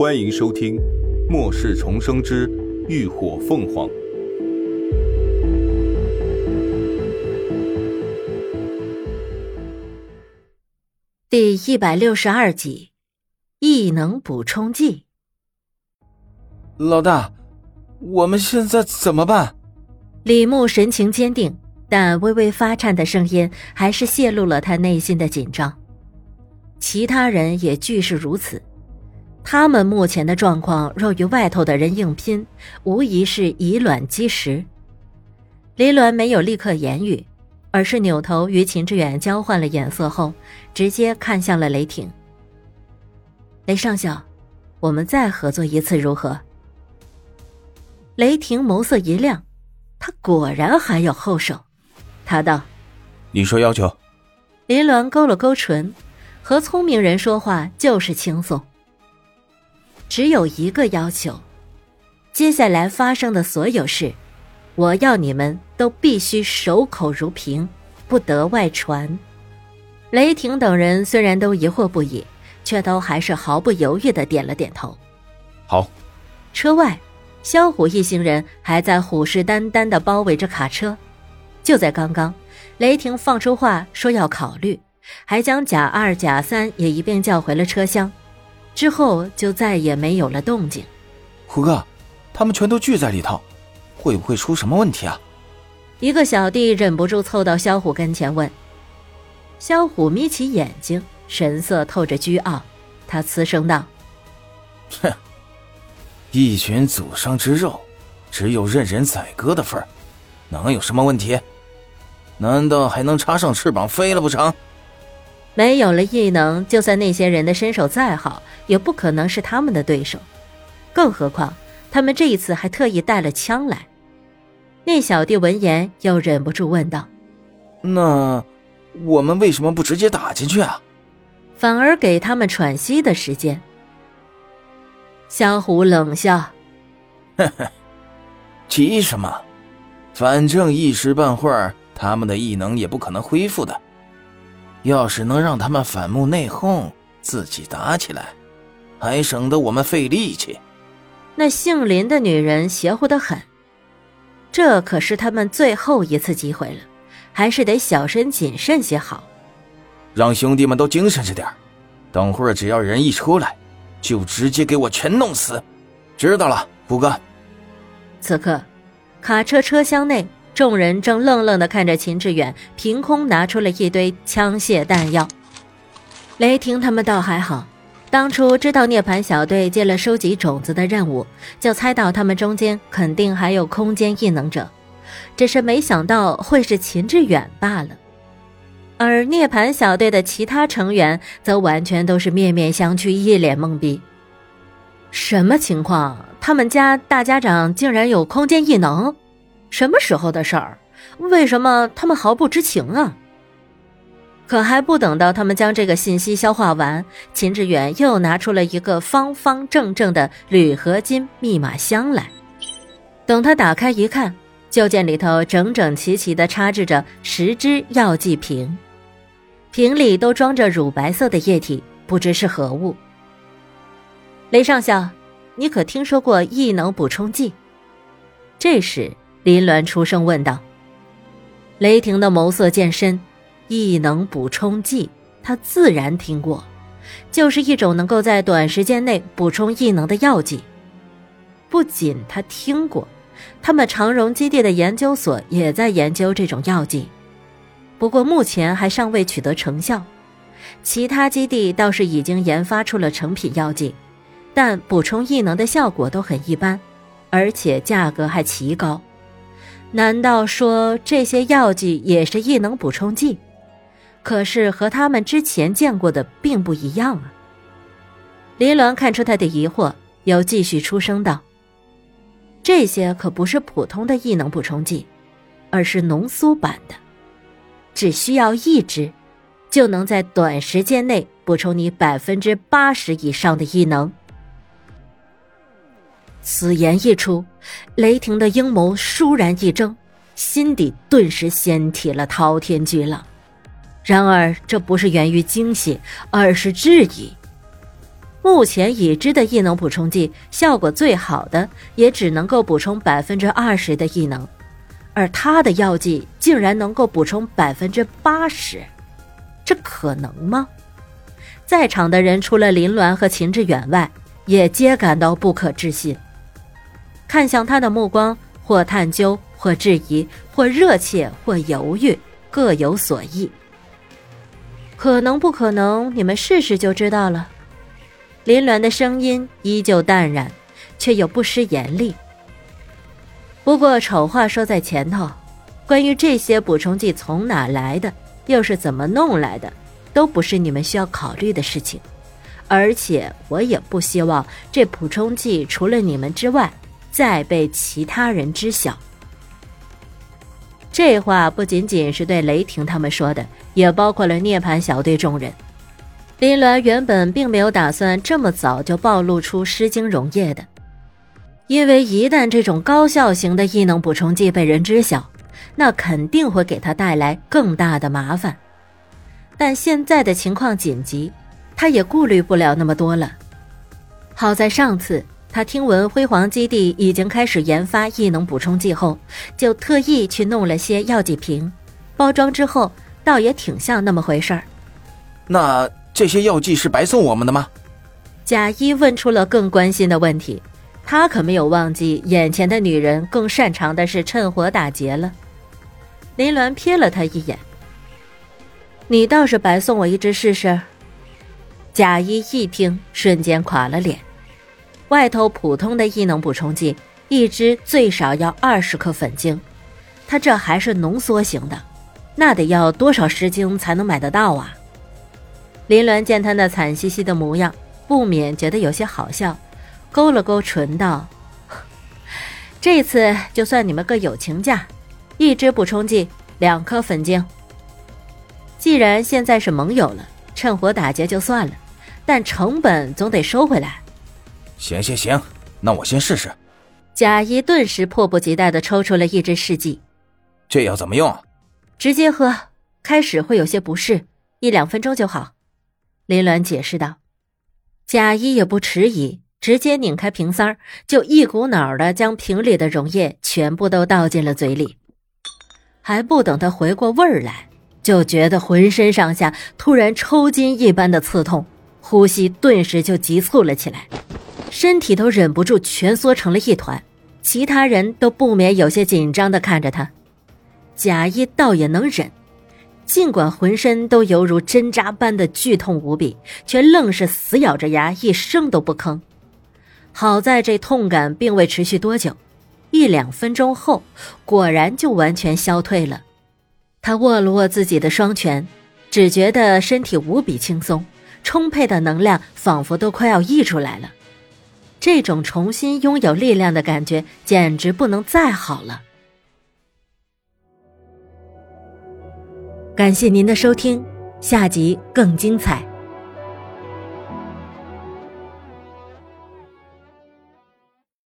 欢迎收听《末世重生之浴火凤凰》第一百六十二集：异能补充剂。老大，我们现在怎么办？李牧神情坚定，但微微发颤的声音还是泄露了他内心的紧张。其他人也俱是如此。他们目前的状况，若与外头的人硬拼，无疑是以卵击石。林鸾没有立刻言语，而是扭头与秦志远交换了眼色后，直接看向了雷霆。雷上校，我们再合作一次如何？雷霆眸色一亮，他果然还有后手。他道：“你说要求。”林鸾勾了勾唇，和聪明人说话就是轻松。只有一个要求，接下来发生的所有事，我要你们都必须守口如瓶，不得外传。雷霆等人虽然都疑惑不已，却都还是毫不犹豫的点了点头。好。车外，萧虎一行人还在虎视眈眈的包围着卡车。就在刚刚，雷霆放出话说要考虑，还将贾二、贾三也一并叫回了车厢。之后就再也没有了动静。虎哥，他们全都聚在里头，会不会出什么问题啊？一个小弟忍不住凑到萧虎跟前问。萧虎眯起眼睛，神色透着倨傲，他嘶声道：“哼，一群祖上之肉，只有任人宰割的份儿，能有什么问题？难道还能插上翅膀飞了不成？”没有了异能，就算那些人的身手再好，也不可能是他们的对手。更何况，他们这一次还特意带了枪来。那小弟闻言，又忍不住问道：“那我们为什么不直接打进去啊？反而给他们喘息的时间？”萧虎冷笑：“呵呵，急什么？反正一时半会儿，他们的异能也不可能恢复的。”要是能让他们反目内讧，自己打起来，还省得我们费力气。那姓林的女人邪乎的很，这可是他们最后一次机会了，还是得小心谨慎些好。让兄弟们都精神着点等会儿只要人一出来，就直接给我全弄死。知道了，虎哥。此刻，卡车车厢内。众人正愣愣的看着秦志远凭空拿出了一堆枪械弹药。雷霆他们倒还好，当初知道涅槃小队接了收集种子的任务，就猜到他们中间肯定还有空间异能者，只是没想到会是秦志远罢了。而涅槃小队的其他成员则完全都是面面相觑，一脸懵逼。什么情况？他们家大家长竟然有空间异能？什么时候的事儿？为什么他们毫不知情啊？可还不等到他们将这个信息消化完，秦志远又拿出了一个方方正正的铝合金密码箱来。等他打开一看，就见里头整整齐齐地插置着十只药剂瓶，瓶里都装着乳白色的液体，不知是何物。雷上校，你可听说过异能补充剂？这时。林鸾出声问道：“雷霆的眸色渐深，异能补充剂，他自然听过，就是一种能够在短时间内补充异能的药剂。不仅他听过，他们长荣基地的研究所也在研究这种药剂，不过目前还尚未取得成效。其他基地倒是已经研发出了成品药剂，但补充异能的效果都很一般，而且价格还奇高。”难道说这些药剂也是异能补充剂？可是和他们之前见过的并不一样啊！林鸾看出他的疑惑，又继续出声道：“这些可不是普通的异能补充剂，而是浓缩版的，只需要一支，就能在短时间内补充你百分之八十以上的异能。”此言一出，雷霆的阴谋倏然一怔，心底顿时掀起了滔天巨浪。然而，这不是源于惊喜，而是质疑。目前已知的异能补充剂，效果最好的也只能够补充百分之二十的异能，而他的药剂竟然能够补充百分之八十，这可能吗？在场的人除了林鸾和秦志远外，也皆感到不可置信。看向他的目光，或探究，或质疑，或热切，或犹豫，各有所异。可能不可能？你们试试就知道了。林鸾的声音依旧淡然，却又不失严厉。不过丑话说在前头，关于这些补充剂从哪来的，又是怎么弄来的，都不是你们需要考虑的事情。而且我也不希望这补充剂除了你们之外。再被其他人知晓。这话不仅仅是对雷霆他们说的，也包括了涅槃小队众人。林鸾原本并没有打算这么早就暴露出失精溶液的，因为一旦这种高效型的异能补充剂被人知晓，那肯定会给他带来更大的麻烦。但现在的情况紧急，他也顾虑不了那么多了。好在上次。他听闻辉煌基地已经开始研发异能补充剂后，就特意去弄了些药剂瓶，包装之后倒也挺像那么回事儿。那这些药剂是白送我们的吗？贾一问出了更关心的问题，他可没有忘记眼前的女人更擅长的是趁火打劫了。林鸾瞥了他一眼：“你倒是白送我一支试试。”贾一一听，瞬间垮了脸。外头普通的异能补充剂，一支最少要二十克粉晶，他这还是浓缩型的，那得要多少石晶才能买得到啊？林鸾见他那惨兮兮的模样，不免觉得有些好笑，勾了勾唇道：“这次就算你们个友情价，一支补充剂两颗粉晶。既然现在是盟友了，趁火打劫就算了，但成本总得收回来。”行行行，那我先试试。贾一顿时迫不及待的抽出了一支试剂。这要怎么用？直接喝，开始会有些不适，一两分钟就好。林鸾解释道。贾一也不迟疑，直接拧开瓶塞儿，就一股脑的将瓶里的溶液全部都倒进了嘴里。还不等他回过味儿来，就觉得浑身上下突然抽筋一般的刺痛，呼吸顿时就急促了起来。身体都忍不住蜷缩成了一团，其他人都不免有些紧张的看着他。贾一倒也能忍，尽管浑身都犹如针扎般的剧痛无比，却愣是死咬着牙，一声都不吭。好在这痛感并未持续多久，一两分钟后，果然就完全消退了。他握了握自己的双拳，只觉得身体无比轻松，充沛的能量仿佛都快要溢出来了。这种重新拥有力量的感觉简直不能再好了。感谢您的收听，下集更精彩。